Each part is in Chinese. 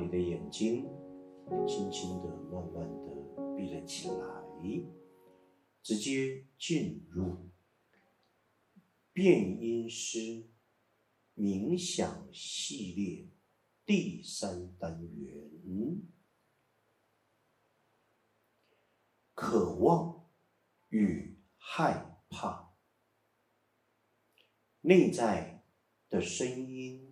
你的眼睛轻轻的、慢慢的闭了起来，直接进入变音师冥想系列第三单元：渴望与害怕，内在的声音。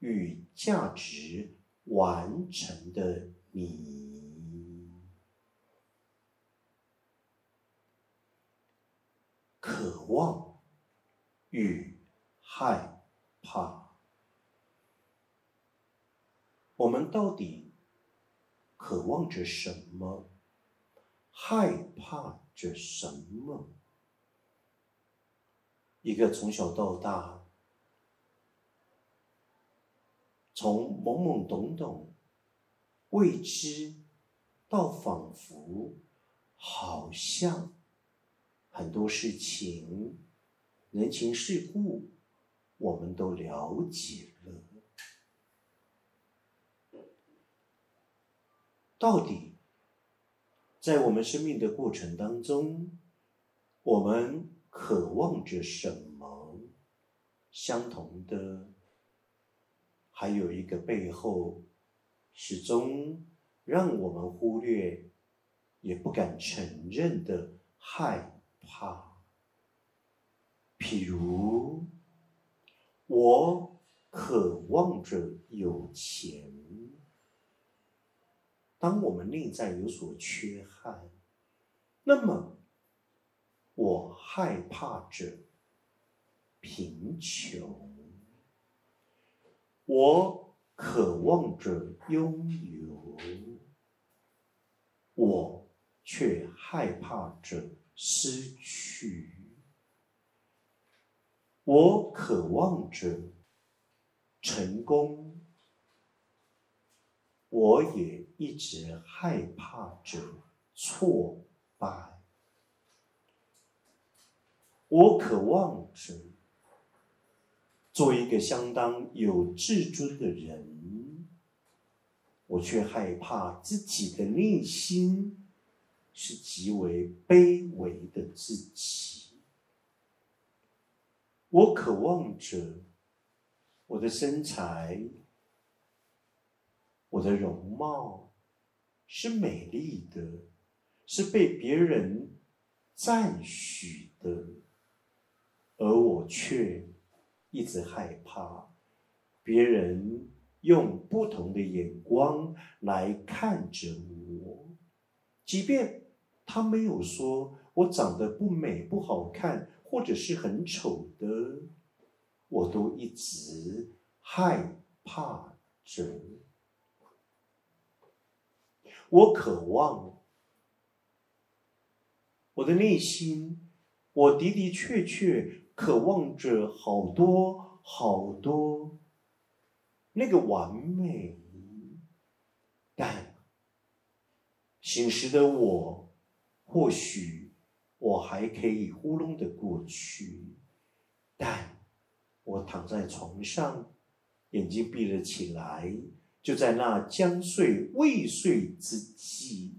与价值完成的你，渴望与害怕，我们到底渴望着什么？害怕着什么？一个从小到大。从懵懵懂懂、未知，到仿佛好像很多事情、人情世故，我们都了解了。到底在我们生命的过程当中，我们渴望着什么？相同的。还有一个背后，始终让我们忽略，也不敢承认的害怕。譬如，我渴望着有钱。当我们内在有所缺憾，那么我害怕着贫穷。我渴望着拥有，我却害怕着失去。我渴望着成功，我也一直害怕着挫败。我渴望着。做一个相当有自尊的人，我却害怕自己的内心是极为卑微的自己。我渴望着我的身材、我的容貌是美丽的，是被别人赞许的，而我却。一直害怕别人用不同的眼光来看着我，即便他没有说我长得不美、不好看，或者是很丑的，我都一直害怕着。我渴望我的内心，我的的确确。渴望着好多好多那个完美，但醒时的我，或许我还可以糊弄的过去，但我躺在床上，眼睛闭了起来，就在那将睡未睡之际，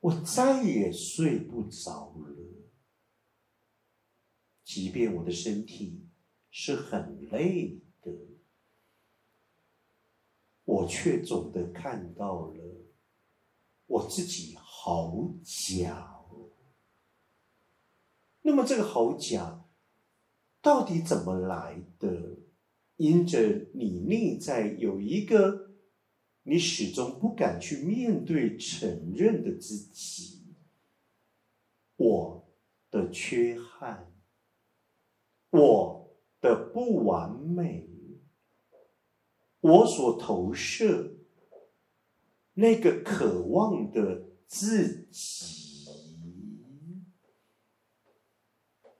我再也睡不着了。即便我的身体是很累的，我却总的看到了我自己好假。那么这个好假到底怎么来的？因着你内在有一个你始终不敢去面对、承认的自己，我的缺憾。我的不完美，我所投射那个渴望的自己，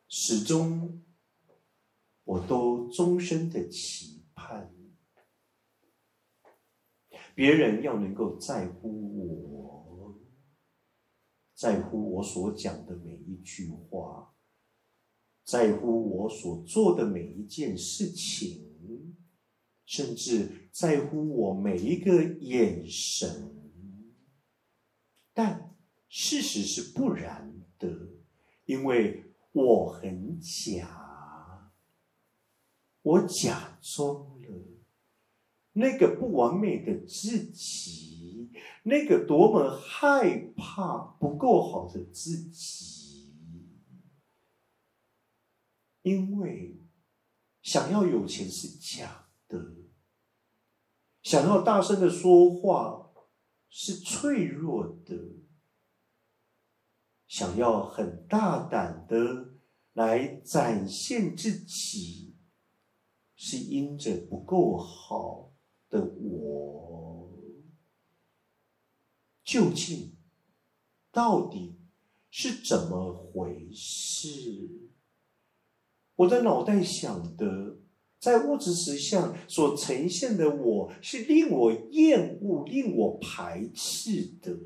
始终我都终身的期盼，别人要能够在乎我，在乎我所讲的每一句话。在乎我所做的每一件事情，甚至在乎我每一个眼神。但事实是不然的，因为我很假，我假装了那个不完美的自己，那个多么害怕不够好的自己，因为想要有钱是假的，想要大声的说话是脆弱的。想要很大胆的来展现自己，是因着不够好的我，究竟到底是怎么回事？我的脑袋想的，在物质实相所呈现的我是令我厌恶、令我排斥的。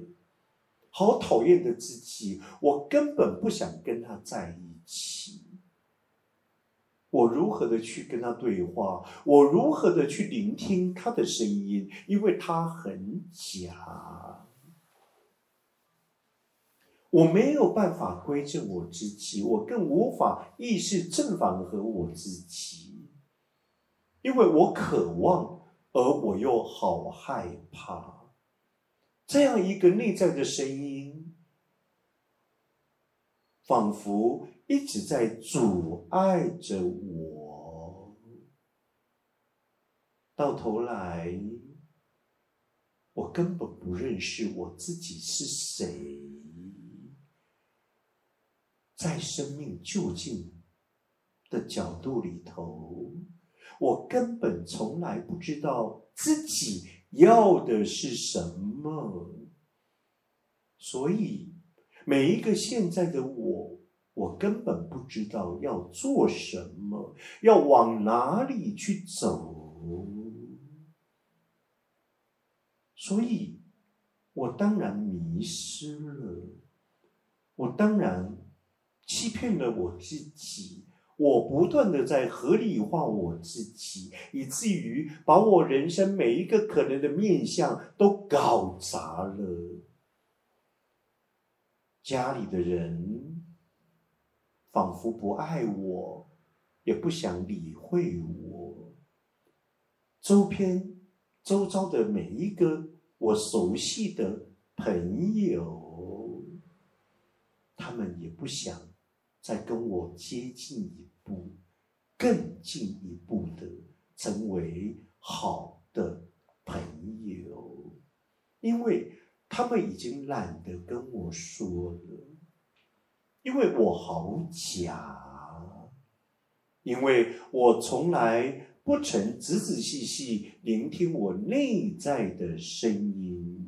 好讨厌的自己，我根本不想跟他在一起。我如何的去跟他对话？我如何的去聆听他的声音？因为他很假，我没有办法归正我自己，我更无法意识正反和我自己，因为我渴望，而我又好害怕。这样一个内在的声音，仿佛一直在阻碍着我。到头来，我根本不认识我自己是谁，在生命就近的角度里头，我根本从来不知道自己。要的是什么？所以每一个现在的我，我根本不知道要做什么，要往哪里去走。所以，我当然迷失了，我当然欺骗了我自己。我不断的在合理化我自己，以至于把我人生每一个可能的面相都搞砸了。家里的人仿佛不爱我，也不想理会我。周边、周遭的每一个我熟悉的朋友，他们也不想再跟我接近一。步更进一步的成为好的朋友，因为他们已经懒得跟我说了，因为我好假，因为我从来不曾仔仔细细聆听我内在的声音，